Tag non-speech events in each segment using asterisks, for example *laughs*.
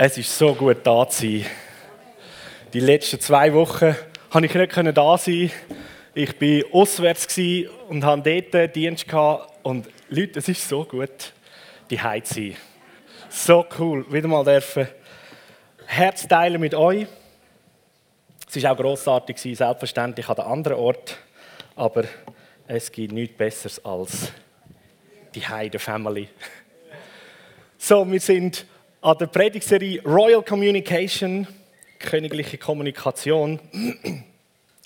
Es ist so gut da zu sein. Die letzten zwei Wochen konnte ich nicht da sein. Ich war auswärts und hatte dort Dienst. Und Leute, es ist so gut, die zu sein. So cool, wieder mal dürfen Herz teilen mit euch. Es war auch grossartig, selbstverständlich an einem anderen Ort. Aber es gibt nichts Besseres als die Heide Family. So, wir sind an der Predigserie Royal Communication, königliche Kommunikation.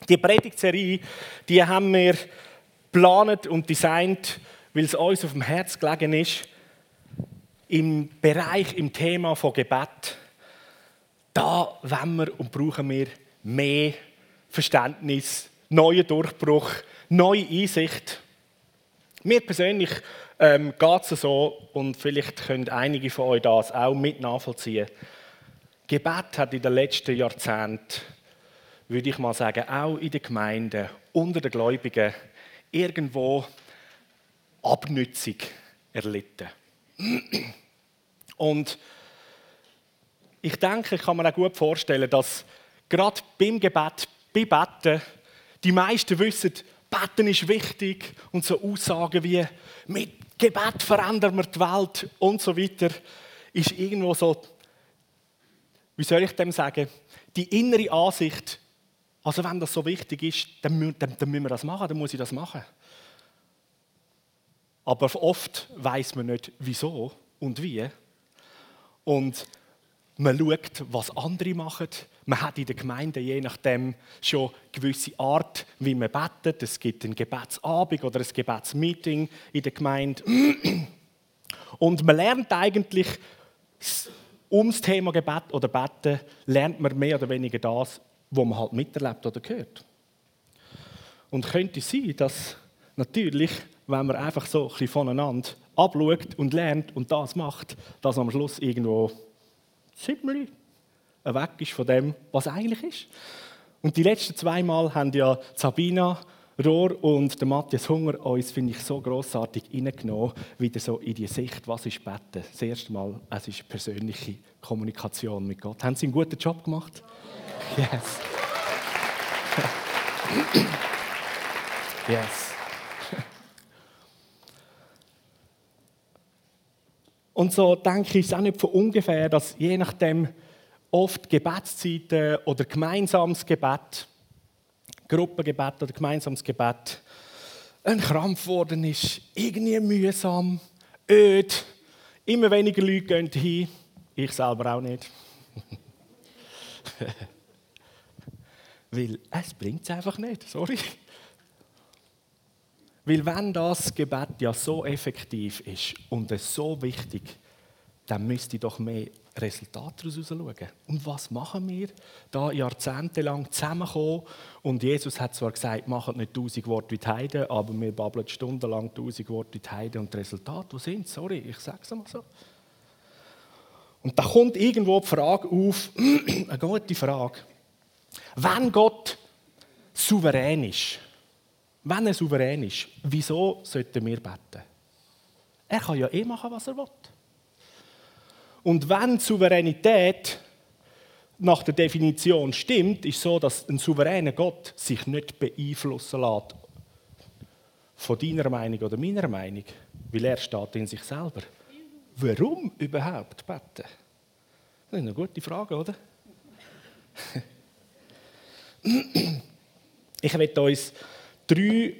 Die Predigserie, die haben wir geplant und designt, weil es uns auf dem Herz gelegen ist, im Bereich, im Thema von Gebet. Da wollen wir und brauchen wir mehr Verständnis, neuen Durchbruch, neue Einsicht. Mir persönlich ähm, geht es so, und vielleicht können einige von euch das auch mit nachvollziehen. Gebet hat in den letzten Jahrzehnten, würde ich mal sagen, auch in den Gemeinden, unter den Gläubigen, irgendwo Abnützung erlitten. Und ich denke, ich kann mir auch gut vorstellen, dass gerade beim Gebet, beim Betten, die meisten wissen, Beten ist wichtig und so Aussagen wie mit Gebet verändern wir die Welt und so weiter, ist irgendwo so, wie soll ich dem sagen, die innere Ansicht, also wenn das so wichtig ist, dann, dann, dann müssen wir das machen, dann muss ich das machen. Aber oft weiß man nicht, wieso und wie. Und man schaut, was andere machen. Man hat in der Gemeinde je nachdem schon gewisse Art, wie man betet. Es gibt einen Gebetsabend oder ein Gebetsmeeting in der Gemeinde. Und man lernt eigentlich ums Thema Gebet oder Beten, lernt man mehr oder weniger das, was man halt miterlebt oder gehört. Und könnte sein, dass natürlich, wenn man einfach so ein bisschen voneinander abschaut und lernt und das macht, dass am Schluss irgendwo ziemlich weg ist von dem, was eigentlich ist. Und die letzten zwei Mal haben ja Sabina Rohr und der Matthias Hunger uns, finde ich, so grossartig reingenommen, wieder so in die Sicht, was ist Beten. Das erste Mal, es ist persönliche Kommunikation mit Gott. Haben Sie einen guten Job gemacht? Yes. *laughs* yes. Und so denke ich, es auch nicht von ungefähr, dass je nachdem oft Gebetszeiten oder gemeinsames Gebet, Gruppengebet oder gemeinsames Gebet ein Krampf geworden ist, irgendwie mühsam, öd, immer weniger Leute gehen hin, ich selber auch nicht. *laughs* Weil es bringt es einfach nicht, sorry. Weil wenn das Gebet ja so effektiv ist und es so wichtig, dann müsste doch mehr Resultate daraus schauen. Und was machen wir? Da jahrzehntelang zusammenkommen und Jesus hat zwar gesagt, macht nicht tausend Worte wie die Heiden, aber wir babbeln stundenlang tausend Worte wie die Heiden und die Resultate, wo sind Sorry, ich sage es mal so. Und da kommt irgendwo die Frage auf, *clears throat* eine gute Frage. Wenn Gott souverän ist, wenn er souverän ist, wieso sollten wir beten? Er kann ja eh machen, was er will. Und wenn Souveränität nach der Definition stimmt, ist so, dass ein souveräner Gott sich nicht beeinflussen lässt von deiner Meinung oder meiner Meinung, weil er steht in sich selber. Warum überhaupt beten? Das ist eine gute Frage, oder? Ich werde uns drei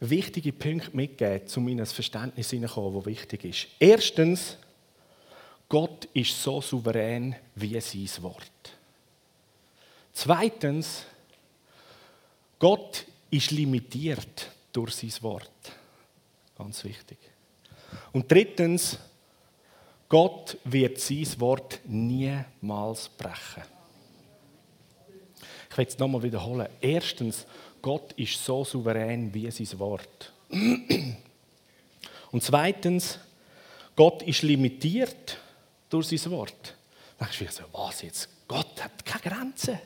wichtige Punkte mitgeben, um in ein Verständnis hineinzukommen, das wichtig ist. Erstens, Gott ist so souverän wie sein Wort. Zweitens, Gott ist limitiert durch sein Wort. Ganz wichtig. Und drittens, Gott wird sein Wort niemals brechen. Ich will es nochmal wiederholen. Erstens, Gott ist so souverän wie sein Wort. Und zweitens, Gott ist limitiert durch sein Wort. Da denkst du so, was jetzt? Gott hat keine Grenzen.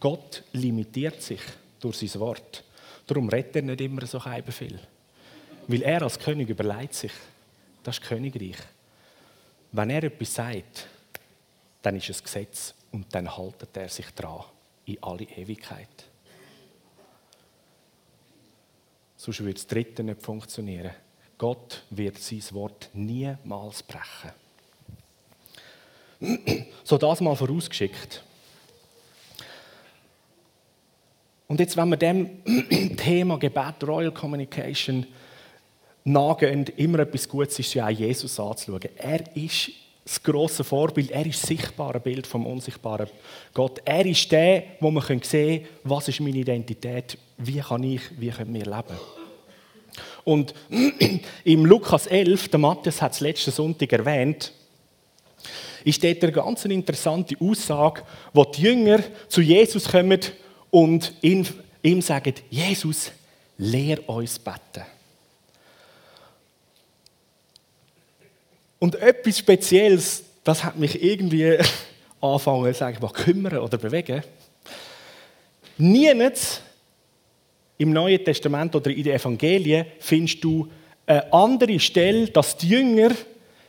Gott limitiert sich durch sein Wort. Darum redet er nicht immer so viel. Weil er als König überlegt sich. Das ist Königreich. Wenn er etwas sagt, dann ist es Gesetz und dann haltet er sich dran in alle Ewigkeit. Sonst würde das Dritte nicht funktionieren. Gott wird sein Wort niemals brechen. So das mal vorausgeschickt. Und jetzt, wenn wir dem *clears throat* Thema Gebet, Royal Communication nachgehen, immer etwas Gutes ist ja auch Jesus anzuschauen. Er ist das grosse Vorbild, er ist das sichtbare Bild vom unsichtbaren Gott. Er ist der, wo man sehen können, was ist meine Identität, wie kann ich, wie können wir leben. Und *clears throat* im Lukas 11, der Matthias hat es letzten Sonntag erwähnt, ist dort eine ganz interessante Aussage, wo die Jünger zu Jesus kommen und ihm, ihm sagen, Jesus, lehr uns beten. Und etwas Spezielles, das hat mich irgendwie *laughs* angefangen, sage ich mal, kümmern oder bewegen. Niemals im Neuen Testament oder in den Evangelien findest du eine andere Stelle, dass die Jünger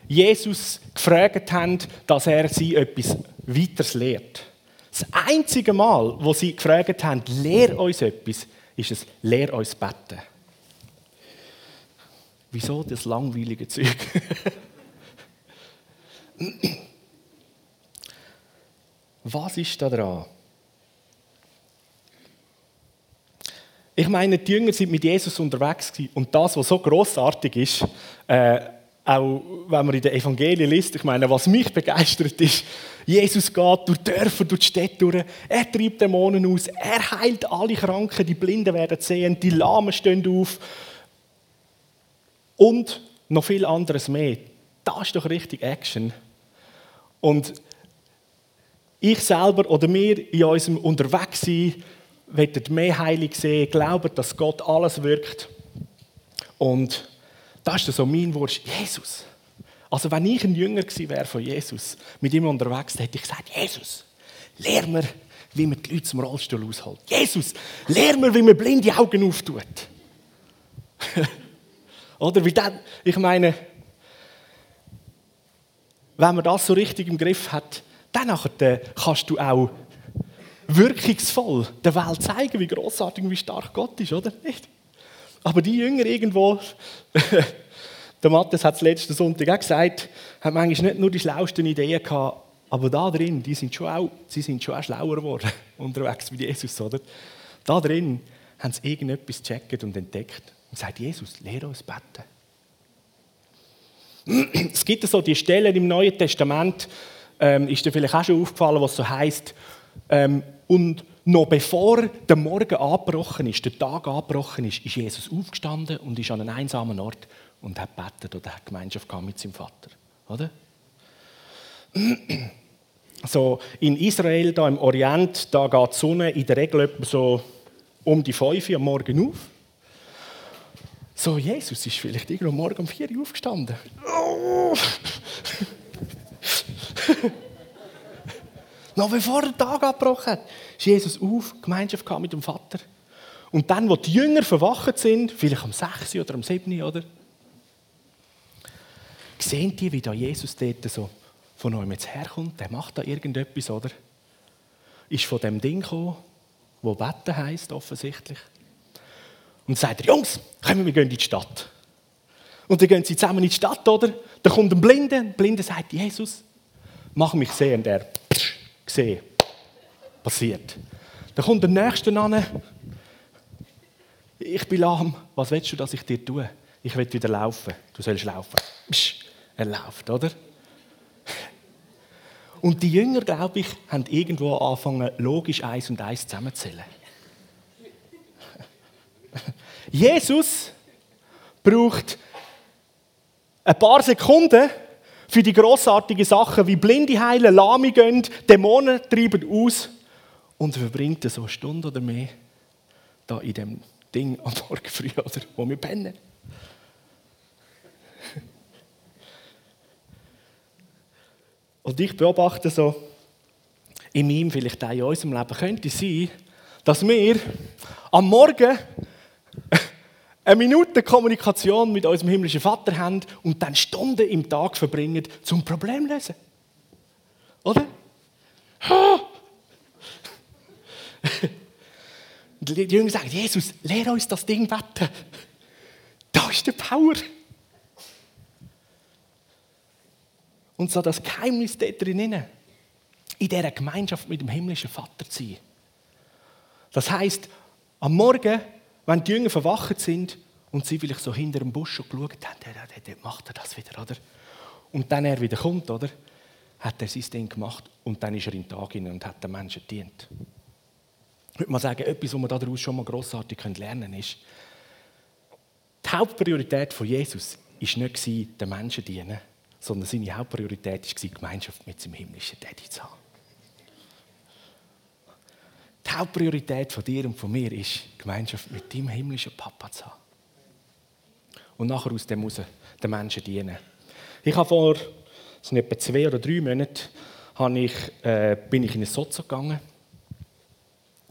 Jesus gefragt haben, dass er sie etwas weiteres lehrt. Das einzige Mal, wo sie gefragt haben, lehr uns etwas, ist es, lehr uns beten. Wieso das langweilige Zeug? *laughs* Was ist da dran? Ich meine, die Jünger sind mit Jesus unterwegs und das, was so großartig ist, äh, auch wenn man in den Evangelien liest, ich meine, was mich begeistert ist, Jesus geht durch Dörfer, durch die Städte durch, er treibt Dämonen aus, er heilt alle Kranken, die Blinden werden sehen, die Lahmen stehen auf und noch viel anderes mehr. Das ist doch richtig Action. Und ich selber oder wir in unserem Unterwegssein wollen mehr Heilig sehen, glauben, dass Gott alles wirkt. Und das ist so mein Wunsch. Jesus. Also wenn ich ein Jünger gewesen wäre von Jesus, mit ihm unterwegs, dann hätte ich gesagt, Jesus, lehr mir, wie man die Leute zum Rollstuhl aushält. Jesus, lehr mir, wie man blinde Augen auftut. *laughs* Oder wie das, ich meine, wenn man das so richtig im Griff hat, dann kannst du auch wirkungsvoll der Welt zeigen, wie großartig und wie stark Gott ist, oder nicht? Aber die Jünger irgendwo, *laughs* der Matthias hat es letzten Sonntag auch gesagt, haben manchmal nicht nur die schlauesten Ideen gehabt, aber da drin, die sind schon auch, sie sind schon auch schlauer geworden *laughs* unterwegs mit Jesus, oder? Da drin haben sie irgendetwas gecheckt und entdeckt und gesagt, Jesus, lehre uns beten. *clears throat* Es gibt so die Stellen im Neuen Testament, ähm, ist dir vielleicht auch schon aufgefallen, was so heißt, ähm, und noch bevor der Morgen angebrochen ist, der Tag angebrochen ist, ist Jesus aufgestanden und ist an einem einsamen Ort und hat betet oder hat Gemeinschaft mit seinem Vater, oder? So in Israel, da im Orient, da geht die Sonne in der Regel so um die 5 Uhr am Morgen auf. So, Jesus ist vielleicht irgendwo morgen um 4 Uhr aufgestanden. Oh. *laughs* Noch bevor der Tag abgebrochen hat, ist Jesus auf, Gemeinschaft mit dem Vater. Und dann, wo die Jünger verwacht sind, vielleicht um 6 oder um 7 oder? Sehen die, wie da Jesus dort so von euch jetzt herkommt? Der macht da irgendetwas, oder? Ist von dem Ding gekommen, wo Betten heisst, offensichtlich und sagt, Jungs, kommen wir gehen in die Stadt. Und dann gehen sie zusammen in die Stadt, oder? Da kommt ein Blinde, ein Blinde sagt, Jesus, mach mich sehen. Und er, gesehen. Passiert. Dann kommt der Nächste an, ich bin lahm, was willst du, dass ich dir tue? Ich will wieder laufen. Du sollst laufen. Psch, er läuft, oder? Und die Jünger, glaube ich, haben irgendwo angefangen, logisch eins und eins zusammenzählen. Jesus braucht ein paar Sekunden für die großartigen Sachen wie Blinde heilen, Lahme gehen, Dämonen treiben aus und verbringt so eine Stunde oder mehr da in dem Ding am Morgen früh, *laughs* oder, wo wir pennen. Und ich beobachte so, in meinem, vielleicht auch in unserem Leben, könnte es sein, dass wir am Morgen *laughs* eine Minute Kommunikation mit unserem himmlischen Vater haben und dann Stunden im Tag verbringen, zum Problem zu lösen. Oder? *laughs* Und die Jünger sagen, Jesus, lehre uns das Ding beten. Da ist der Power. Und so das Geheimnis dort drinnen, in dieser Gemeinschaft mit dem himmlischen Vater zu sein. Das heißt, am Morgen, wenn die Jünger verwacht sind und sie vielleicht so hinter dem Busch geschaut haben, dann macht er das wieder, oder? Und dann er wieder kommt, oder? Hat er sein Ding gemacht und dann ist er in den Tag hinein und hat den Menschen dient. Ich würde mal sagen, etwas, was man daraus schon mal grossartig lernen können, ist, die Hauptpriorität von Jesus war nicht, den Menschen dienen, sondern seine Hauptpriorität war, Gemeinschaft mit seinem himmlischen Daddy zu haben. Die Hauptpriorität von dir und von mir ist, Gemeinschaft mit deinem himmlischen Papa zu haben. Und nachher aus dem heraus den Menschen dienen. Ich habe vor sind etwa zwei oder drei Monaten ich, äh, bin ich in ein Sozo gegangen.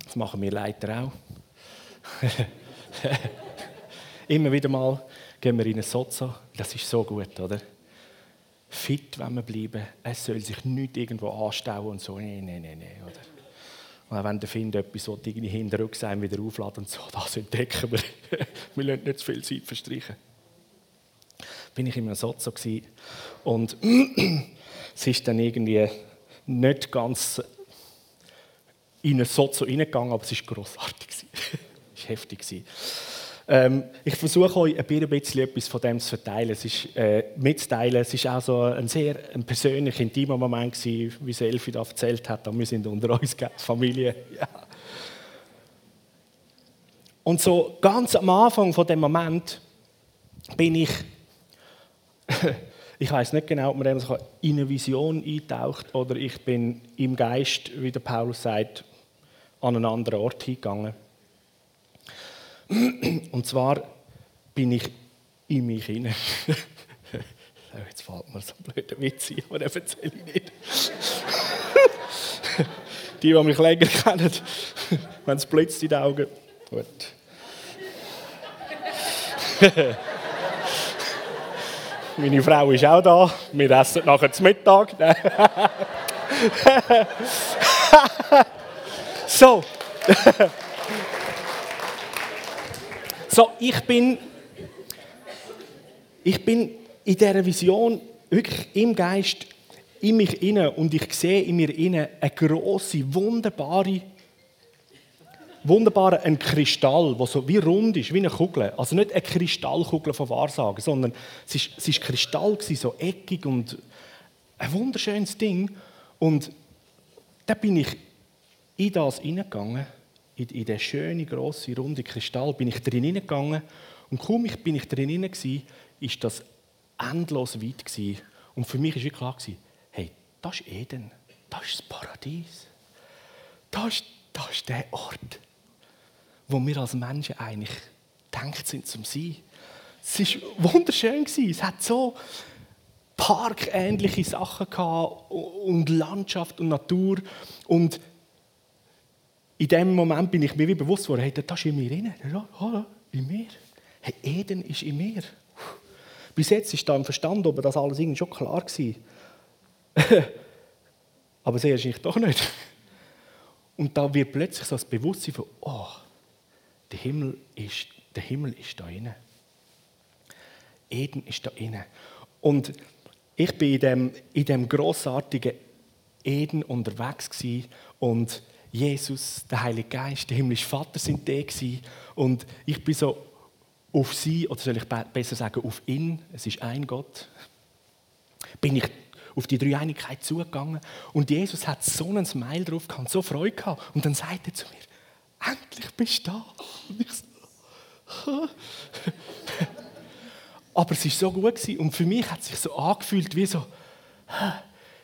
Das machen wir Leiter auch. *laughs* Immer wieder mal gehen wir in ein Sozo. Das ist so gut, oder? Fit, wenn wir bleiben. Es soll sich nicht irgendwo anstauen und so. Nein, nein, nein, nein, oder? Und wenn der Find etwas so irgendwie hinter sein wieder aufladen und so, *laughs* das entdecken wir. wir lassen nicht zu viel Zeit verstreichen. Bin ich in einem Sozo und *clears throat* es ist dann irgendwie nicht ganz in ein Sozo reingegangen, aber es war grossartig. *laughs* es war heftig. Ähm, ich versuche euch ein bisschen etwas von dem zu verteilen, es ist, äh, mitzuteilen. Es war auch so ein sehr ein persönlich intimer Moment, gewesen, wie es Elfi da erzählt hat. Wir sind unter uns, Familie. *laughs* Ja. Und so ganz am Anfang von dem Moment bin ich, *laughs* ich weiß nicht genau, ob man in eine Vision eintaucht oder ich bin im Geist, wie der Paulus sagt, an einen anderen Ort hingegangen. Und zwar bin ich in mich hinein. *laughs* Jetzt fällt mir so ein blöder Witz ein, aber den erzähle ich nicht. *laughs* die, die mich länger kennen, *laughs* wenn es blitzt in den Augen. Gut. Meine Frau ist auch da. Wir essen nachher zum Mittag. So. *laughs* So, ich bin, ich bin in dieser Vision wirklich im Geist in mich inne und ich sehe in mir inne eine große, wunderbare, wunderbare ein Kristall, der so wie rund ist, wie eine Kugel. Also nicht eine Kristallkugel von Wahrsagen, sondern es ist, es ist Kristall so eckig und ein wunderschönes Ding. Und da bin ich in das hineingegangen in, in den schönen, grossen, runden Kristall, bin ich drin hineingegangen und kaum ich, bin ich drin hinein war, das endlos weit gewesen. Und für mich war klar, gewesen, hey, das ist Eden, das ist das Paradies. Das ist, das ist der Ort, wo wir als Menschen eigentlich denkt sind zum Sein. Es war wunderschön. Gewesen. Es hat so parkähnliche Sachen gehabt und Landschaft und Natur. Und in dem Moment bin ich mir wie bewusst geworden, hey, das ist in mir drin. Ja, in mir. Hey, Eden ist in mir. Bis jetzt ist da im Verstand aber das alles irgendwie schon klar gewesen. *laughs* aber sehr ist doch nicht. Und da wird plötzlich so das Bewusstsein von, oh, der Himmel ist, der Himmel ist da inne. Eden ist da inne. Und ich bin in dem, in dem grossartigen Eden unterwegs und Jesus, der Heilige Geist, der himmlische Vater sind gewesen. und ich bin so auf sie, oder soll ich besser sagen, auf ihn, es ist ein Gott, bin ich auf die Dreieinigkeit zugegangen und Jesus hat so einen Smile drauf gehabt, so Freude gehabt und dann sagt er zu mir, endlich bist du da. Und ich so, *laughs* Aber es war so gut gewesen. und für mich hat es sich so angefühlt wie so,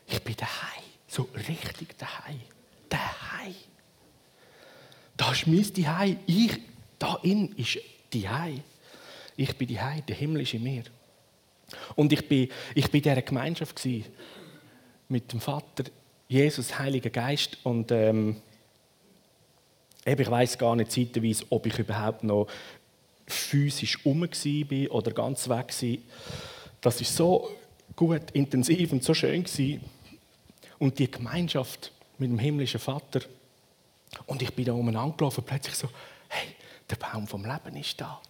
ich bin daheim, so richtig daheim daheim. Da ist mein Daheim. Ich, da in ist Daheim. Ich bin Daheim, der Himmel ist in mir. Und ich bin, ich bin in dieser Gemeinschaft mit dem Vater, Jesus, Heiliger Geist. Und ähm, ich weiß gar nicht zeitweise, ob ich überhaupt noch physisch um war oder ganz weg war. Das ist so gut, intensiv und so schön gewesen. Und die Gemeinschaft mit dem himmlischen Vater. Und ich bin da oben angelaufen, plötzlich so, hey, der Baum vom Leben ist da.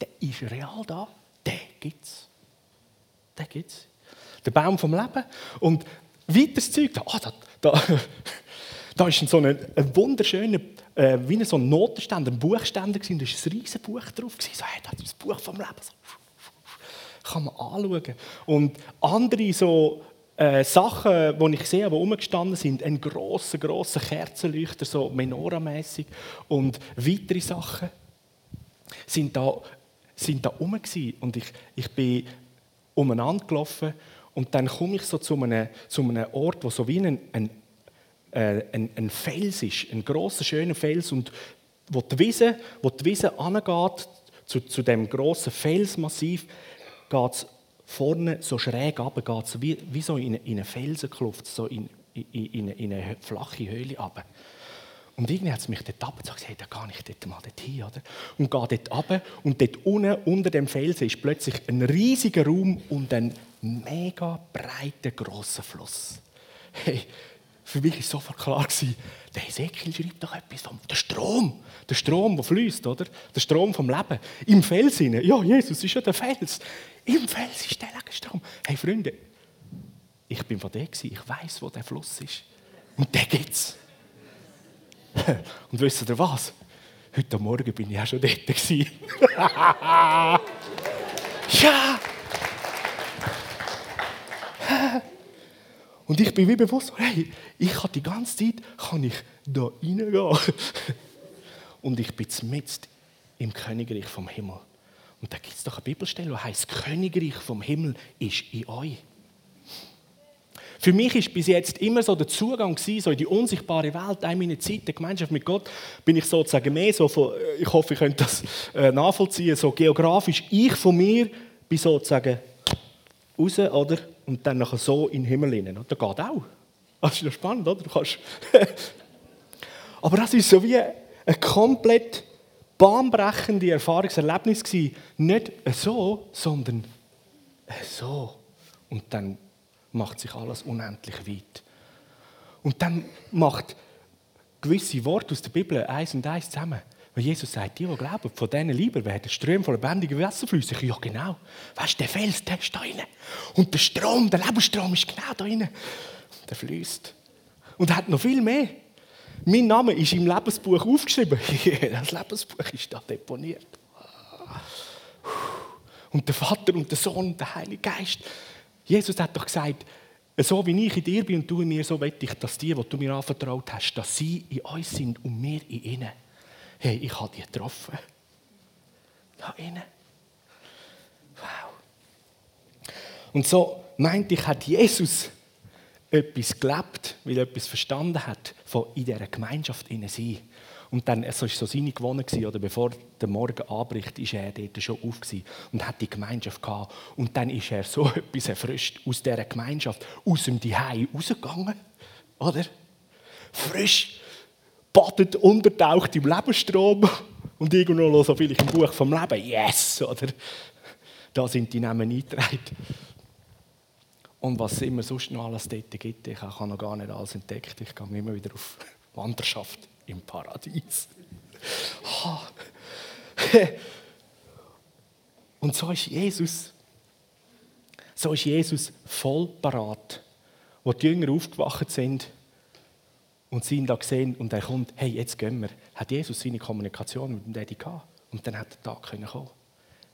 Der ist real da. Den gibt's. Den gibt's. Der Baum vom Leben. Und weiteres Zeug, da, oh, da, da, *laughs* da ist so ein, ein wunderschöner, äh, wie so ein Notenständer, ein Buchständer gewesen, da war ein riesiges Buch drauf. Gewesen. So, hey, das ist das Buch vom Leben. So, kann man anschauen. Und andere so äh, Sachen, die ich sehe, die rumgestanden sind, ein grosser, grosser Kerzenleuchter, so Menorah-mässig. Und weitere Sachen, sind da, sind da rum und ich, ich bin umeinander gelaufen. Und dann komme ich so zu einem, zu einem Ort, wo so wie ein, ein, äh, ein, ein Fels ist, ein grosser, schöner Fels. Und wo die Wiese, wo die Wiese angeht, zu, zu dem grossen Felsmassiv, geht es vorne so schräg runter, geht es wie, wie so in, in eine Felsenkluft, so in, in, in, in eine flache Höhle runter. Und irgendwie hat es mich dort runter gesagt, hey, da gehe ich dort mal dorthin, oder? Und gehe dort runter und dort unten, unter dem Felsen, ist plötzlich ein riesiger Raum und ein mega breiter, grosser Fluss. Hey, für mich war sofort klar, der Hesekiel schreibt doch etwas vom der Strom. Der Strom, der fließt, oder? Der Strom vom Leben. Im Fels hinein. Ja, Jesus ist ja der Fels. Im Fels ist der Strom. Hey Freunde, ich bin von der gewesen. Ich weiß, wo der Fluss ist. Und der gibt's. *laughs* Und wisst ihr was? Heute Morgen bin ich auch schon dort gewesen. *laughs* ja! Und ich bin wie bewusst, hey, ich kann die ganze Zeit kann ich da reingehen. *laughs* Und ich bin mitten im Königreich vom Himmel. Und da gibt es doch eine Bibelstelle, die heißt: Königreich vom Himmel ist in euch. Für mich ist bis jetzt immer so der Zugang gewesen, so in die unsichtbare Welt, in meiner Zeit der Gemeinschaft mit Gott, bin ich sozusagen mehr so von, äh, ich hoffe, ihr könnt das äh, nachvollziehen, so geografisch. Ich von mir bin sozusagen raus, oder? Und dann nachher so in den Himmel hinein. Das geht auch. Das ist ja spannend, oder? Du kannst *laughs* Aber das ist so wie eine komplett bahnbrechende Erfahrungserlebnis gewesen. Nicht so, sondern so. Und dann macht sich alles unendlich weit. Und dann macht gewisse Worte aus der Bibel eins und eins zusammen. Weil Jesus sagt, die, die glauben, von denen lieber werden Ströme von lebendigen Wasser fließen. Ja, genau. Weißt du, der Fels, der ist da drin. Und der Strom, der Lebensstrom ist genau da drin. Der fließt. Und er hat noch viel mehr. Mein Name ist im Lebensbuch aufgeschrieben. *laughs* das Lebensbuch ist da deponiert. Und der Vater und der Sohn und der Heilige Geist. Jesus hat doch gesagt, so wie ich in dir bin und du in mir, so will ich, dass die, die du mir anvertraut hast, dass sie in uns sind und wir in ihnen hey, ich habe die getroffen. Da innen. Wow. Und so meinte ich, hat Jesus etwas gelebt, weil er etwas verstanden hat, von in dieser Gemeinschaft innen sein. Und dann, es war so seine Gewohnung, oder bevor der Morgen anbricht, ist er dort schon auf und hat die Gemeinschaft gehabt. Und dann ist er so *laughs* etwas erfrischt aus dieser Gemeinschaft, aus dem Zuhause rausgegangen, oder? Frisch badet, untertaucht im Lebensstrom *laughs* und irgendwo noch so vielleicht im Buch vom Leben. Yes! Oder? Da sind die Namen eingetragen. Und was es immer sonst noch alles dort gibt, ich habe noch gar nicht alles entdeckt. Ich gehe immer wieder auf *laughs* Wanderschaft im Paradies. *laughs* Und so ist Jesus, so ist Jesus voll parat. Wo die Jünger aufgewacht sind, und sie ihn da gesehen und er kommt, hey, jetzt gehen wir, hat Jesus seine Kommunikation mit dem Daddy gehabt. Und dann hat der Tag kommen.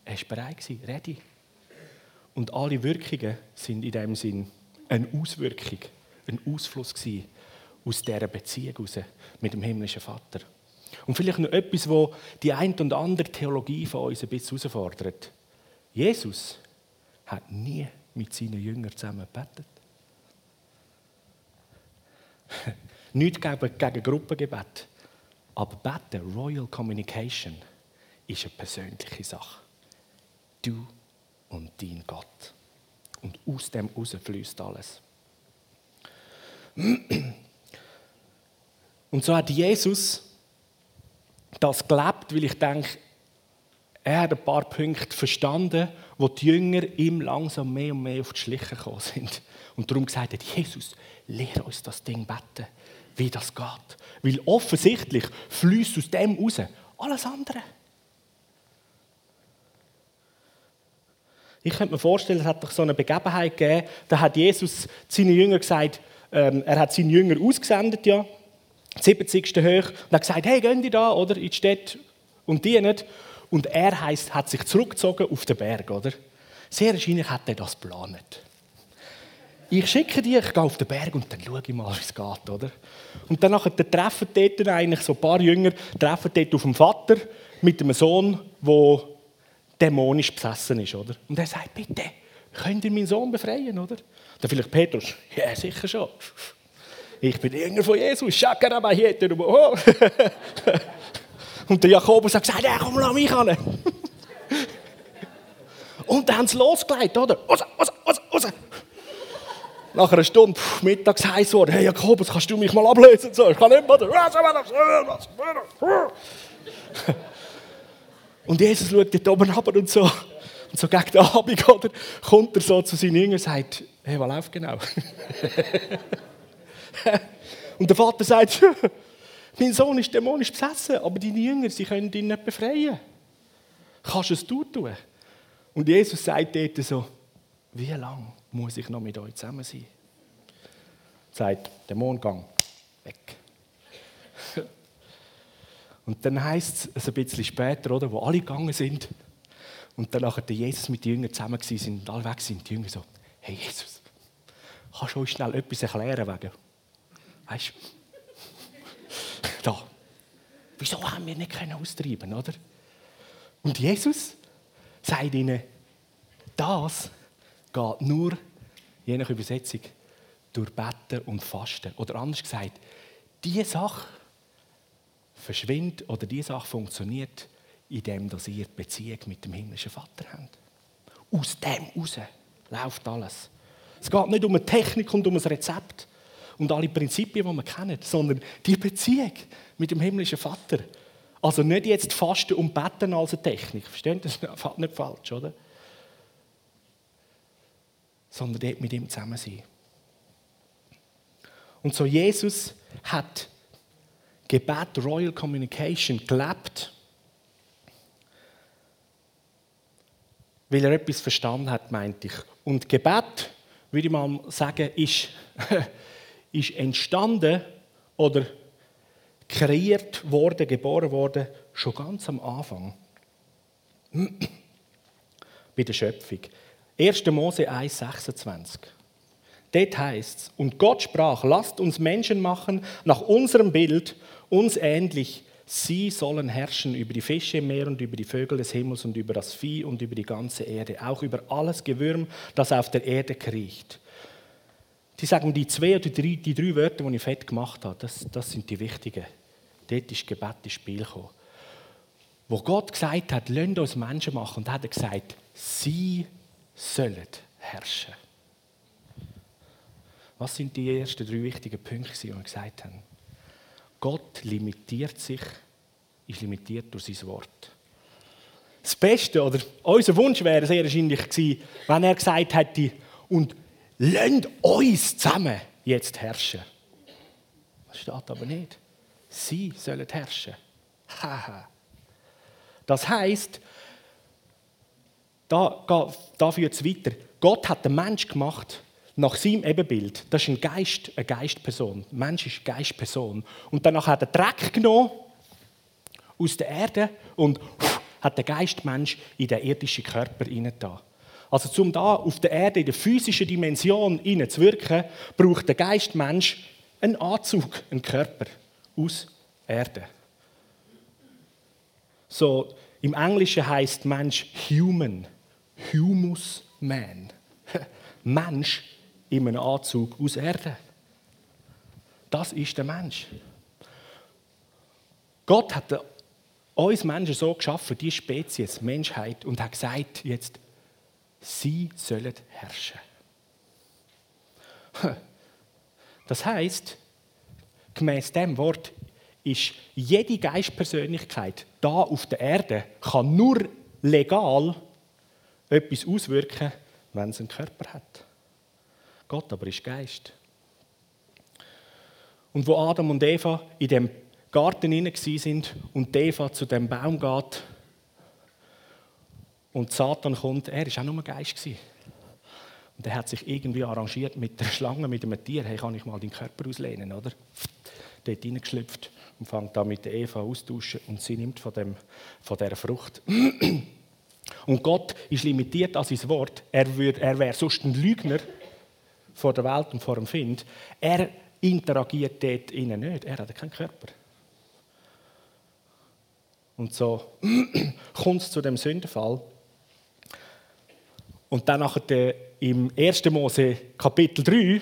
Er war bereit, ready. Und alle Wirkungen sind in dem Sinn eine Auswirkung, ein Ausfluss aus dieser Beziehung raus mit dem himmlischen Vater. Und vielleicht noch etwas, wo die ein und andere Theologie von uns ein bisschen herausfordert. Jesus hat nie mit seinen Jüngern zusammen gebetet. *laughs* Nicht gegen, gegen Gruppengebet. Aber beten, Royal Communication, ist eine persönliche Sache. Du und dein Gott. Und aus dem raus fließt alles. *clears throat* Und so hat Jesus das gelebt, weil ich denke, er hat ein paar Punkte verstanden, wo die Jünger ihm langsam mehr und mehr auf die Schliche gekommen sind. Und darum gesagt hat, Jesus, lehre uns das Ding beten wie das geht. Weil offensichtlich fließt aus dem raus Alles andere. Ich könnte mir vorstellen, es hat doch so eine Begebenheit gegeben, da hat Jesus seinen Jüngern gesagt, ähm, er hat seine Jünger ausgesendet, ja, 70. hoch, und hat gesagt, hey, gehen die da, oder, in die Stadt und dienen. Und er heisst, hat sich zurückgezogen auf den Berg, oder? Sehr wahrscheinlich hat er das geplant. Ich schicke dich, ich gehe auf den Berg und dann schaue ich mal, wie es geht, oder? Und dann nachher, treffen dort eigentlich so ein paar Jünger, treffen dort auf den Vater mit einem Sohn, der dämonisch besessen ist, oder? Und er sagt, bitte, könnt ihr meinen Sohn befreien, oder? Dann vielleicht Petrus, ja, sicher schon. Ich bin Jünger von Jesus, Shakarabahiete. *laughs* Und der Jakobus hat gesagt, ja, komm, lass mich an. *laughs* Und dann haben sie losgelegt, oder? Raus, raus, raus, raus. Nach einer Stunde, pff, mittags heiß worden, hey Jakobus, kannst du mich mal ablösen? So, ich kann nicht mehr. Und Jesus schaut dort oben runter und so. Und so gegen den Abend oder, kommt er so zu seinen Jüngern und sagt, hey, was läuft genau? *laughs* und der Vater sagt, *laughs* mein Sohn ist dämonisch besessen, aber deine Jünger, sie können ihn nicht befreien. Kannst du es tun? Und Jesus sagt dort so, wie lange muss ich noch mit euch zusammen sein? Sagt, Dämonengang, weg. *laughs* Und dann heißt es ein bisschen später, oder, wo alle gegangen sind und dann nachher der Jesus mit den Jüngern zusammen waren sind und alle weg sind, die Jünger so, hey Jesus, kannst du uns schnell etwas erklären wegen, weißt du, *laughs* da, wieso haben wir nicht austreiben, oder? Und Jesus sagt ihnen, das geht nur, je nach Übersetzung, durch Betten und Fasten. Oder anders gesagt, diese Sache verschwindet oder diese Sache funktioniert, indem ihr Beziehung mit dem himmlischen Vater habt. Aus dem raus läuft alles. Es geht nicht um eine Technik und um ein Rezept und alle Prinzipien, die man kennt, sondern die Beziehung mit dem himmlischen Vater. Also nicht jetzt Fasten und Betten als eine Technik. Versteht das? Das nicht falsch, oder? Sondern dort mit ihm zusammen sein. Und so Jesus hat Gebet Royal Communication gelebt, weil er etwas verstanden hat, meinte ich. Und Gebet, würde ich mal sagen, ist, *laughs* ist entstanden oder kreiert worden, geboren worden, schon ganz am Anfang. *clears throat* Bei der Schöpfung. 1. Mose 1, 26. Dort heißt es, und Gott sprach, lasst uns Menschen machen nach unserem Bild uns ähnlich. Sie sollen herrschen über die Fische im Meer und über die Vögel des Himmels und über das Vieh und über die ganze Erde, auch über alles Gewürm, das auf der Erde kriecht. Die sagen, die zwei oder drei, die drei Wörter, die ich fett gemacht habe, das, das sind die wichtigen. Dort ist Gebet ins Spiel gekommen. Wo Gott gesagt hat, lasst uns Menschen machen, und hat er gesagt, sie sollen herrschen. Was sind die ersten drei wichtigen Punkte, die wir gesagt haben? Gott limitiert sich, ist limitiert durch sein Wort. Das Beste oder unser Wunsch wäre sehr wahrscheinlich gewesen, wenn er gesagt hätte, und lasst uns zusammen jetzt herrschen. Das steht aber nicht. Sie sollen herrschen. das heißt, da, da führt es weiter. Gott hat den Mensch gemacht nach seinem Ebenbild. Das ist ein Geist, eine Geistperson. Ein Mensch ist eine Geistperson. Und danach hat er Dreck genommen aus der Erde und hat den Geistmensch in den irdischen Körper hineingetan. Also um da auf der Erde in der physischen Dimension zu wirken, braucht der Geistmensch einen Anzug, einen Körper aus Erde. So im Englischen heißt Mensch human, humus man. *laughs* Mensch in einem Anzug aus Erde. Das ist der Mensch. Gott hat uns Menschen so geschaffen, die Spezies, Menschheit, und hat gesagt, jetzt, sie sollen herrschen. *laughs* Das heißt, gemäß dem Wort ist jede Geistpersönlichkeit da auf der Erde kann nur legal etwas auswirken, wenn sie einen Körper hat. Gott aber ist Geist. Und wo Adam und Eva in dem Garten hinein sind und Eva zu dem Baum geht und Satan kommt, er war auch nur ein Geist. Und er hat sich irgendwie arrangiert mit der Schlange, mit einem Tier. Hey, kann ich mal deinen Körper auslehnen, oder? Dort hineingeschlüpft und fängt da mit der Eva austauschen und sie nimmt von, dem, von dieser Frucht. *clears throat* Und Gott ist limitiert an sein Wort. Er, er wäre sonst ein Lügner vor der Welt und vor dem Find. Er interagiert dort innen nicht. Er hat keinen Körper. Und so *clears throat* kommt es zu dem Sündenfall. Und dann im 1. Mose Kapitel 3,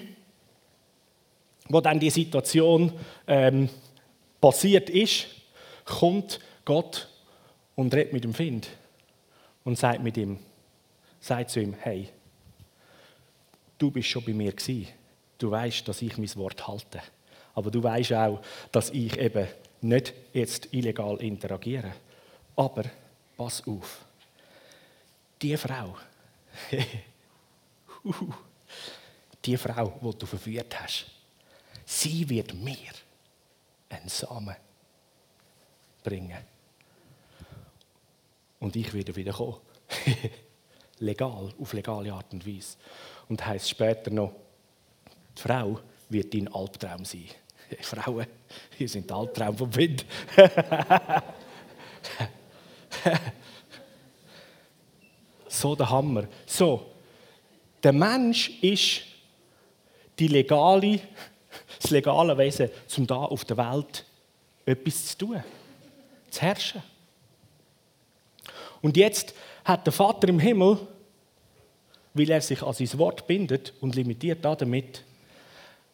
wo dann die Situation ähm, passiert ist, kommt Gott und redet mit dem Find und sagt mit ihm, sagt zu ihm, hey, du bist schon bei mir gewesen. Du weißt, dass ich mein Wort halte. Aber du weißt auch, dass ich eben nicht jetzt illegal interagiere. Aber pass auf, die Frau, *laughs* die Frau, die du verführt hast, sie wird mir einen Samen bringen. Und ich werde wieder kommen. *laughs* Legal, auf legale Art und Weise. Und heißt später noch, die Frau wird dein Albtraum sein. *laughs* Frauen, ihr sind der Albtraum vom Wind. *laughs* so der Hammer. So, der Mensch ist die legale, das legale Wesen, um da auf der Welt etwas zu tun, zu herrschen. Und jetzt hat der Vater im Himmel, weil er sich an sein Wort bindet und limitiert damit,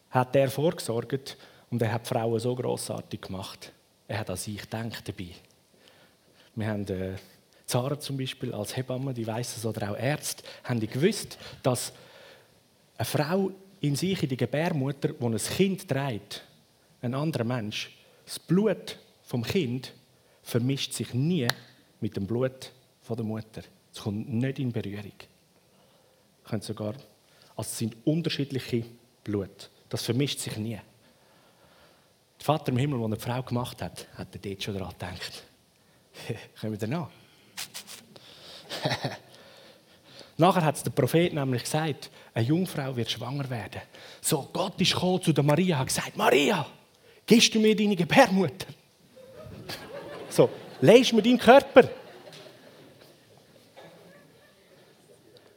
hat er vorgesorgt und er hat die Frauen so großartig gemacht. Er hat an sich gedacht dabei. Wir haben äh, Zara zum Beispiel als Hebamme, die weiß es, oder auch Ärzte, haben die gewusst, dass eine Frau in sich, in die Gebärmutter, wo ein Kind trägt, ein anderer Mensch, das Blut vom Kind vermischt sich nie mit dem Blut von der Mutter. Es kommt nicht in Berührung. Könnt sogar, also es sind unterschiedliche Blut. Das vermischt sich nie. Der Vater im Himmel, der eine Frau gemacht hat, hat er dort schon daran gedacht. *laughs* Kommen wir nach? *laughs* Nachher hat der Prophet nämlich gesagt, eine Jungfrau wird schwanger werden. So, Gott ist gekommen zu der Maria und hat gesagt, Maria, gibst du mir deine Gebärmutter? *laughs* So, leist mir deinen Körper.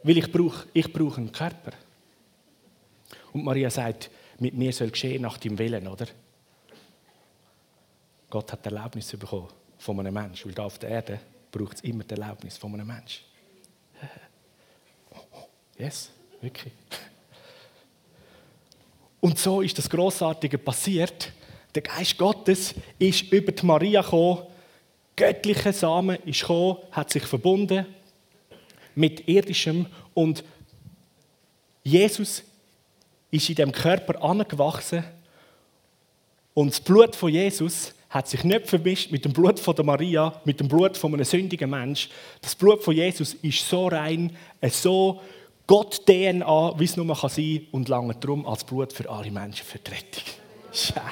Weil ich brauche ich brauch einen Körper. Und Maria sagt, mit mir soll geschehen nach deinem Willen, oder? Gott hat Erlaubnis bekommen von einem Menschen, weil da auf der Erde braucht es immer die Erlaubnis von einem Menschen. Yes, wirklich. Und so ist das Großartige passiert. Der Geist Gottes ist über die Maria gekommen, göttlicher Samen ist gekommen, hat sich verbunden mit irdischem und Jesus ist in dem Körper angewachsen und das Blut von Jesus hat sich nicht vermischt mit dem Blut von der Maria, mit dem Blut von einem sündigen Mensch. Das Blut von Jesus ist so rein, so Gott DNA, wie es nur sein kann und lange drum als Blut für alle Menschen die Rettung. *laughs*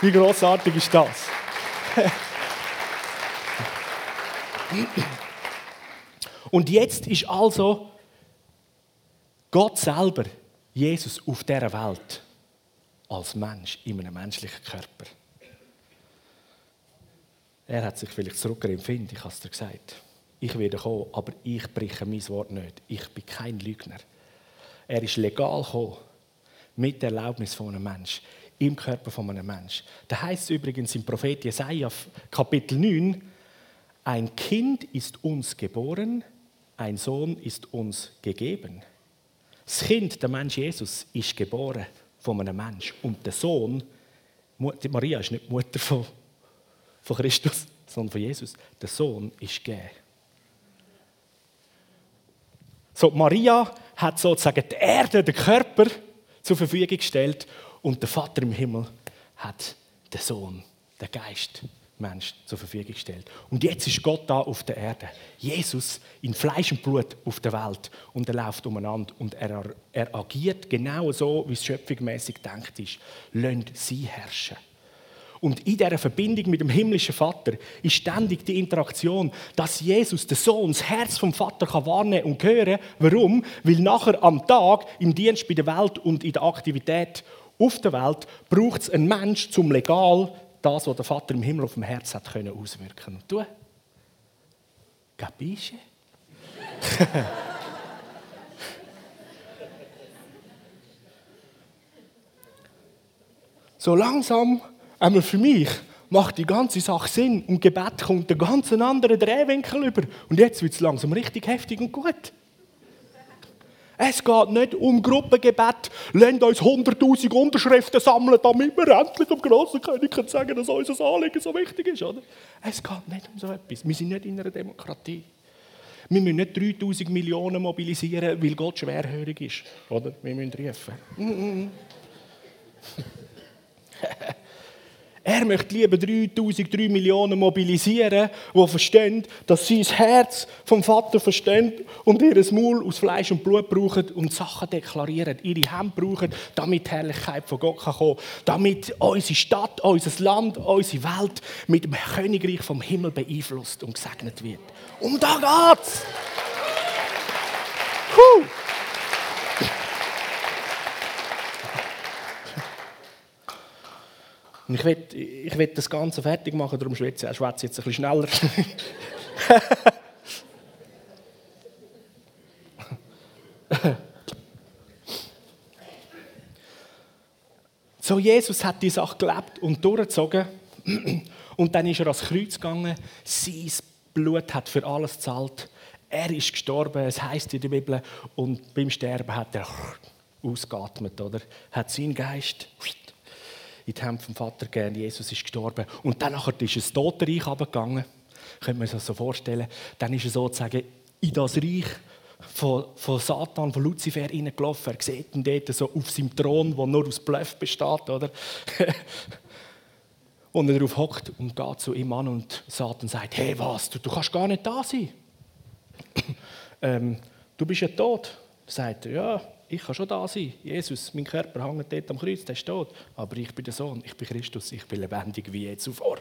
Wie großartig ist das? *laughs* Und jetzt ist also Gott selber, Jesus, auf dieser Welt als Mensch in einem menschlichen Körper. Er hat sich vielleicht zurückempfindet, ich habe es dir gesagt. Ich werde kommen, aber ich breche mein Wort nicht. Ich bin kein Lügner. Er ist legal gekommen, mit der Erlaubnis von einem Mensch, im Körper von einem Mensch. Da heißt es übrigens im Prophet Jesaja, Kapitel 9, ein Kind ist uns geboren, ein Sohn ist uns gegeben. Das Kind, der Mensch Jesus, ist geboren von einem Mensch. Und der Sohn, Maria ist nicht die Mutter von, von Christus, sondern von Jesus. Der Sohn ist gegeben. So, Maria hat sozusagen die Erde, den Körper zur Verfügung gestellt und der Vater im Himmel hat den Sohn, den Geist Mensch zur Verfügung gestellt. Und jetzt ist Gott da auf der Erde. Jesus in Fleisch und Blut auf der Welt. Und er läuft umeinander und er, er agiert genau so, wie es schöpfungsmäßig gedacht ist. Lasst sie herrschen. Und in dieser Verbindung mit dem himmlischen Vater ist ständig die Interaktion, dass Jesus, der Sohn, das Herz vom Vater kann wahrnehmen und hören. Warum? Weil nachher am Tag im Dienst bei der Welt und in der Aktivität auf der Welt braucht es einen Mensch, zum legal das, was der Vater im Himmel auf dem Herz hat können auswirken. Und du? Capisce? *laughs* so langsam, einmal für mich, macht die ganze Sache Sinn und Gebet kommt einen ganz anderen Drehwinkel über. Und jetzt wird es langsam richtig heftig und gut. Es geht nicht um Gruppengebet. Lasst uns 100.000 Unterschriften sammeln, damit wir endlich dem grossen König sagen können, dass unser Anliegen so wichtig ist. Oder? Es geht nicht um so etwas. Wir sind nicht in einer Demokratie. Wir müssen nicht 3000 Millionen mobilisieren, weil Gott schwerhörig ist. Oder? Wir müssen rufen. *laughs* Er möchte lieber 3000, 3 Millionen mobilisieren, die verstehen, dass sie das Herz vom Vater verstehen und ihr Maul aus Fleisch und Blut brauchen und Sachen deklarieren, ihre Hände brauchen, damit die Herrlichkeit von Gott kommen kann, damit unsere Stadt, unser Land, unsere Welt mit dem Königreich vom Himmel beeinflusst und gesegnet wird. Um da geht's! Huh. Und ich will, ich will das Ganze fertig machen, darum schwätze ich jetzt ein bisschen schneller. *laughs* so, Jesus hat die Sache gelebt und durchgezogen. Und dann ist er ans Kreuz gegangen. Sein Blut hat für alles gezahlt. Er ist gestorben, es heißt in der Bibel. Und beim Sterben hat er ausgeatmet, oder? Hat seinen Geist in die Hände vom Vater gegeben. Jesus ist gestorben. Und dann ist es Totenreich abgegangen. Könnte man sich das so vorstellen. Dann ist er sozusagen in das Reich von, von Satan, von Luzifer hineingelaufen. Er sieht ihn dort so auf seinem Thron, der nur aus Bluff besteht, oder? *laughs* und er darauf hockt und geht zu ihm an und Satan sagt, hey was, du, du kannst gar nicht da sein. *clears throat* ähm, du bist ja tot. Sagt er, ja, ich kann schon da sein. Jesus, mein Körper hängt dort am Kreuz, der ist tot. Aber ich bin der Sohn, ich bin Christus, ich bin lebendig wie je zuvor.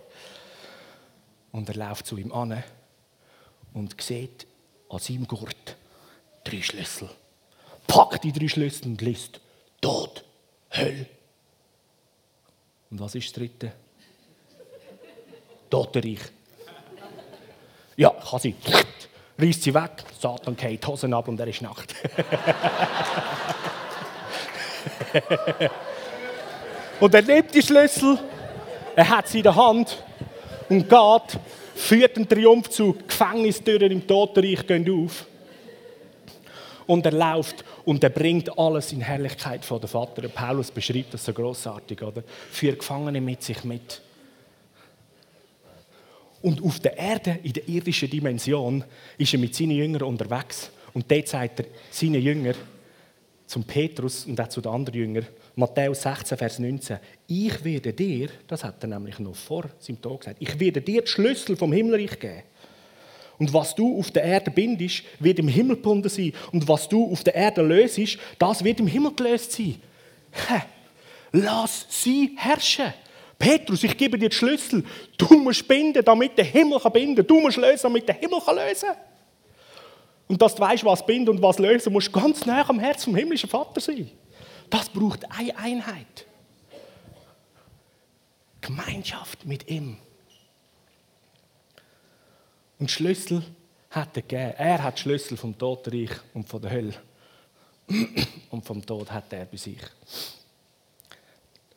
Und er läuft zu ihm an und sieht an seinem Gurt drei Schlüssel. Packt die drei Schlüssel und liest Tod, Hölle. Und was ist das dritte? Totenreich. Ja, kann sein reißt sie weg, Satan geht die Hosen ab und er ist nackt. *laughs* und er nimmt die Schlüssel, er hat sie in der Hand und geht, führt einen Triumphzug, Gefängnistüren im Totenreich gehen auf. Und er läuft und er bringt alles in Herrlichkeit von der Vater. Paulus beschreibt das so großartig, oder? Führt Gefangene mit sich mit. Und auf der Erde, in der irdischen Dimension, ist er mit seinen Jüngern unterwegs. Und dort sagt er seinen Jüngern, zum Petrus und auch zu den anderen Jüngern, Matthäus 16, Vers 19, ich werde dir, das hat er nämlich noch vor seinem Tod gesagt, ich werde dir die Schlüssel vom Himmelreich geben. Und was du auf der Erde bindest, wird im Himmel gebunden sein. Und was du auf der Erde löst, das wird im Himmel gelöst sein. Lass sie herrschen. Petrus, ich gebe dir die Schlüssel. Du musst binden, damit der Himmel kann binden. Du musst lösen, damit der Himmel kann lösen. Und dass du weißt, was binden und was lösen, musst du ganz nah am Herz vom himmlischen Vater sein. Das braucht eine Einheit. Gemeinschaft mit ihm. Und Schlüssel hat er gegeben. Er hat Schlüssel vom Totenreich und von der Hölle. Und vom Tod hat er bei sich.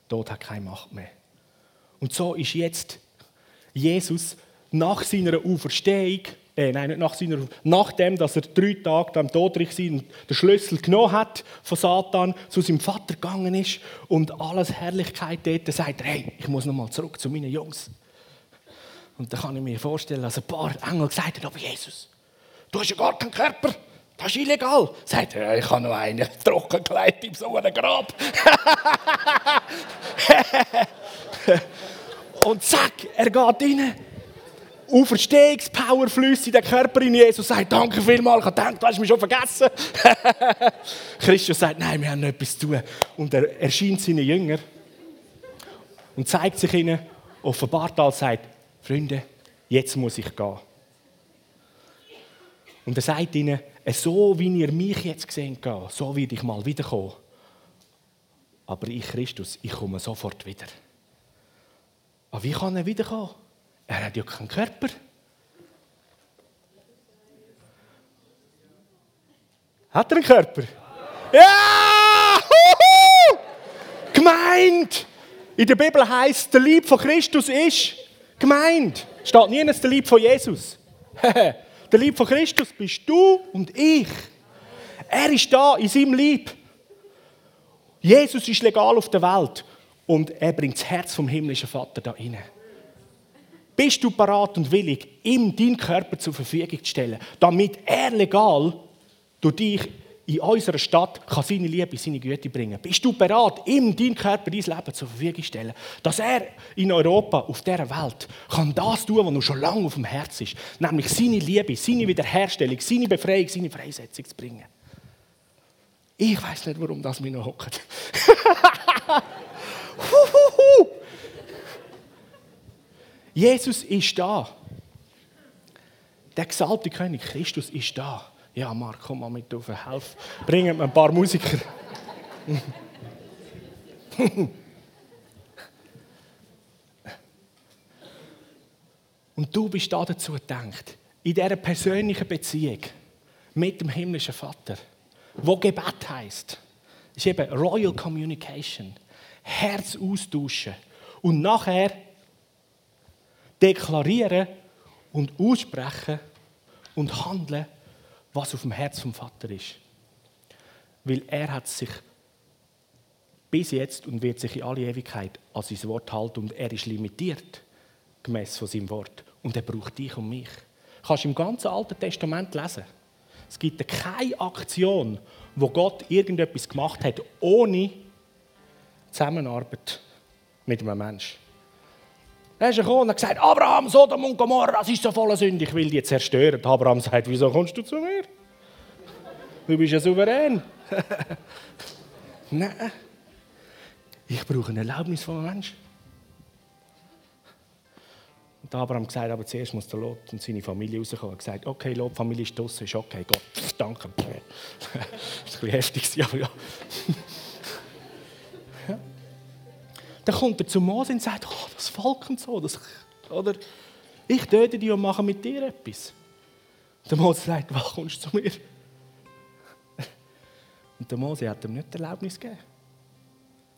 Tod hat keine Macht mehr. Und so ist jetzt Jesus nach seiner Auferstehung, äh, nein, nicht nach seiner, nachdem, dass er drei Tage am Todreich war und den Schlüssel genommen hat von Satan, zu seinem Vater gegangen ist und alles Herrlichkeit dort, sagt er, hey, ich muss nochmal zurück zu meinen Jungs. Und da kann ich mir vorstellen, dass ein paar Engel gesagt haben, aber Jesus, du hast ja gar keinen Körper. Das ist illegal. Sagt er, ich habe noch einen *laughs* trocken in so einem Grab. *laughs* Und zack, er geht rein. Auferstehungspower fließt in den Körper in Jesus sagt, danke vielmals, ich habe du hast mich schon vergessen. *laughs* Christus sagt, nein, wir haben noch etwas zu tun. Und er erscheint seinen Jüngern und zeigt sich ihnen offenbart als sagt, Freunde, jetzt muss ich gehen. Und er sagt ihnen, so wie ihr mich jetzt gesehen habt, so werde ich mal wiederkommen. Aber ich, Christus, ich komme sofort wieder. Aber wie kann er wiederkommen? Er hat ja keinen Körper. Hat er einen Körper? Ja! Gemeint! In der Bibel heißt, der Lieb von Christus ist gemeint. Steht nie der Lieb von Jesus. *laughs* der Lieb von Christus bist du und ich. Er ist da in seinem Lieb. Jesus ist legal auf der Welt und er bringt das Herz vom himmlischen Vater da rein. Bist du parat und willig, ihm deinen Körper zur Verfügung zu stellen, damit er legal durch dich in unserer Stadt kann seine Liebe, seine Güte bringen. Bist du bereit, ihm deinen Körper, dein Leben zur Verfügung zu stellen, dass er in Europa, auf dieser Welt, kann das tun, was noch schon lange auf dem Herz ist, nämlich seine Liebe, seine Wiederherstellung, seine Befreiung, seine Freisetzung zu bringen. Ich weiß nicht, warum das mir noch hockt. *laughs* Jesus ist da. Der gesalbte König Christus ist da. Ja, Marc, komm mal mit auf, helf. Bringen mir ein paar Musiker. Und du bist da dazu gedacht, in dieser persönlichen Beziehung mit dem himmlischen Vater, wo Gebet heißt, ist eben Royal Communication, Herz austauschen und nachher deklarieren und aussprechen und handeln was auf dem Herz vom Vater ist. Weil er hat sich bis jetzt und wird sich in alle Ewigkeit an sein Wort halten und er ist limitiert gemäß von seinem Wort und er braucht dich und mich. Du kannst im ganzen Alten Testament lesen. Es gibt keine Aktion, wo Gott irgendetwas gemacht hat, ohne Zusammenarbeit mit einem Menschen. Er ist gekommen und hat gesagt, Abraham, Sodom und Gomorra, das ist so voller Sünde, ich will die zerstören. Abraham sagt, wieso kommst du zu mir? Du bist ja souverän. *laughs* Nein, ich brauche eine Erlaubnis von einem Menschen. Und Abraham gesagt, aber zuerst muss der Lot und seine Familie rauskommen. Er hat gesagt, okay, Lot, Familie ist draußen, ist okay, Gott, danke. *laughs* das war ein bisschen heftig, aber ja. Dann kommt er zu Mose und sagt, oh, das Volk und so, das, oder ich töte die und mache mit dir etwas. Der Mose sagt, was kommst du zu mir? Und der Mose hat ihm nicht die Erlaubnis gegeben.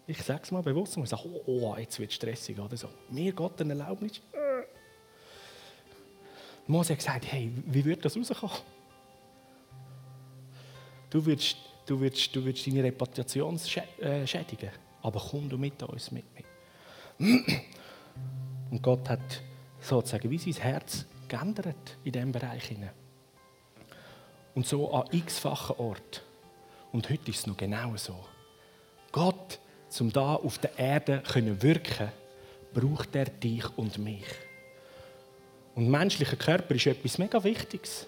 Ich sage es mal bewusst und sage, oh, oh, jetzt wird es stressig oder so. Mir Gott eine Erlaubnis. Mose hat gesagt, hey, wie wird das rauskommen? Du wirst, du wirst, du wirst deine Reputation äh, schädigen. Aber komm du mit uns mit mir. *clears throat* Und Gott hat sozusagen wie sein Herz geändert in diesem Bereich. Und so an x-fachen Ort. Und heute ist es noch genau so. Gott, um da auf der Erde zu wirken, braucht er dich und mich. Und menschlicher Körper ist etwas mega Wichtiges,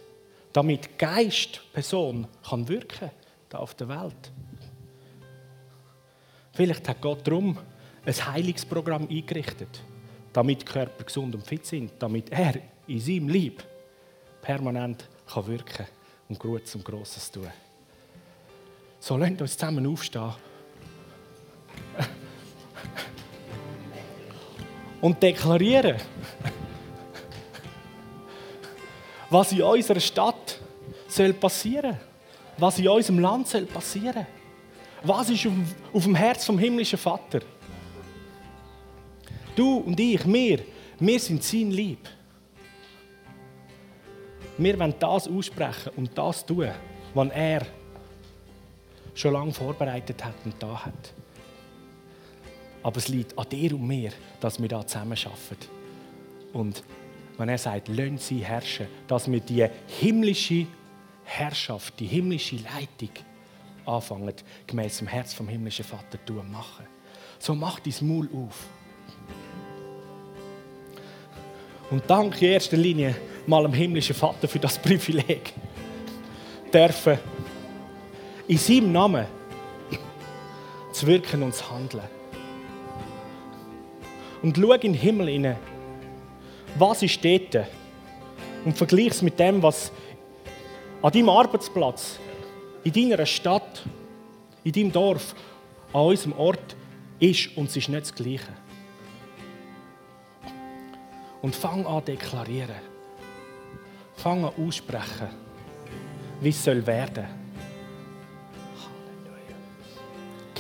damit Geist, Person kann wirken da auf der Welt. Vielleicht hat Gott darum ein Heilungsprogramm eingerichtet, damit Körper gesund und fit sind, damit er in seinem Lieb permanent kann wirken und Gutes und Grosses tun. So, lasst uns zusammen aufstehen. Und deklarieren, was in unserer Stadt soll passieren was in unserem Land soll passieren was ist auf dem Herz vom himmlischen Vater? Du und ich, wir, wir sind sein Lieb. Wir wollen das aussprechen und das tun, was er schon lange vorbereitet hat und da hat. Aber es liegt an dir und mir, dass wir da zusammen arbeiten. Und wenn er sagt, lassen sie herrschen, dass wir die himmlische Herrschaft, die himmlische Leitung anfangen, gemäß dem Herz vom himmlischen Vater zu machen. So mach dein Maul auf. Und danke in erster Linie mal dem himmlischen Vater für das Privileg, dürfen in seinem Namen zu wirken und zu handeln. und schau in den Himmel hinein. Was ist dort? Und vergleich es mit dem, was an deinem Arbeitsplatz, in deiner Stadt, in deinem Dorf, an unserem Ort ist und es ist nicht das Gleiche. Und fang an deklarieren. Fang an aussprechen, wie es soll werden.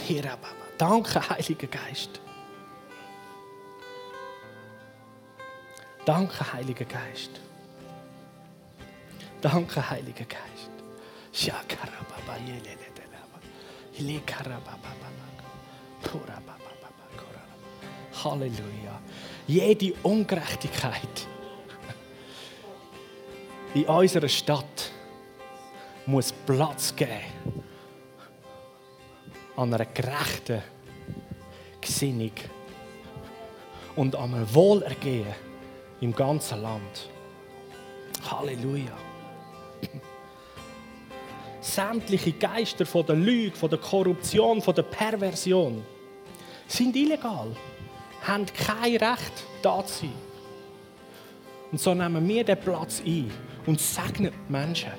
Halleluja. Danke, Heiliger Geist. Danke, Heiliger Geist. Danke, Heiliger Geist. Halleluja. Jede Ungerechtigkeit in unserer Stadt muss Platz geben an einer gerechten Gesinnung und an einem Wohlergehen im ganzen Land. Halleluja. Sämtliche Geister von der Lüge, von der Korruption, von der Perversion sind illegal, haben kein Recht, da zu sein. Und so nehmen wir den Platz ein und segnen die Menschen.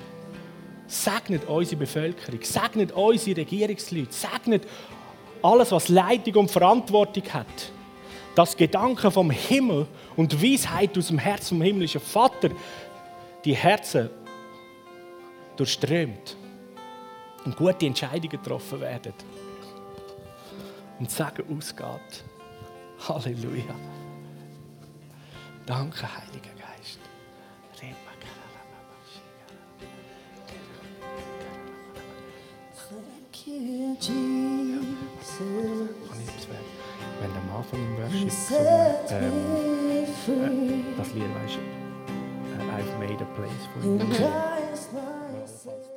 Segnet unsere Bevölkerung, segnet unsere Regierungsleute, segnet alles, was Leitung und Verantwortung hat. Dass Gedanken vom Himmel und Weisheit aus dem Herz vom himmlischen Vater die Herzen durchströmt und gute Entscheidungen getroffen werden. Und Sagen ausgeht. Halleluja. Danke, Heiliger Geist. Thank you, Jesus. Wenn der Mann von dem Worship ähm, free. das Lied weißt du, äh, I've made a place for you.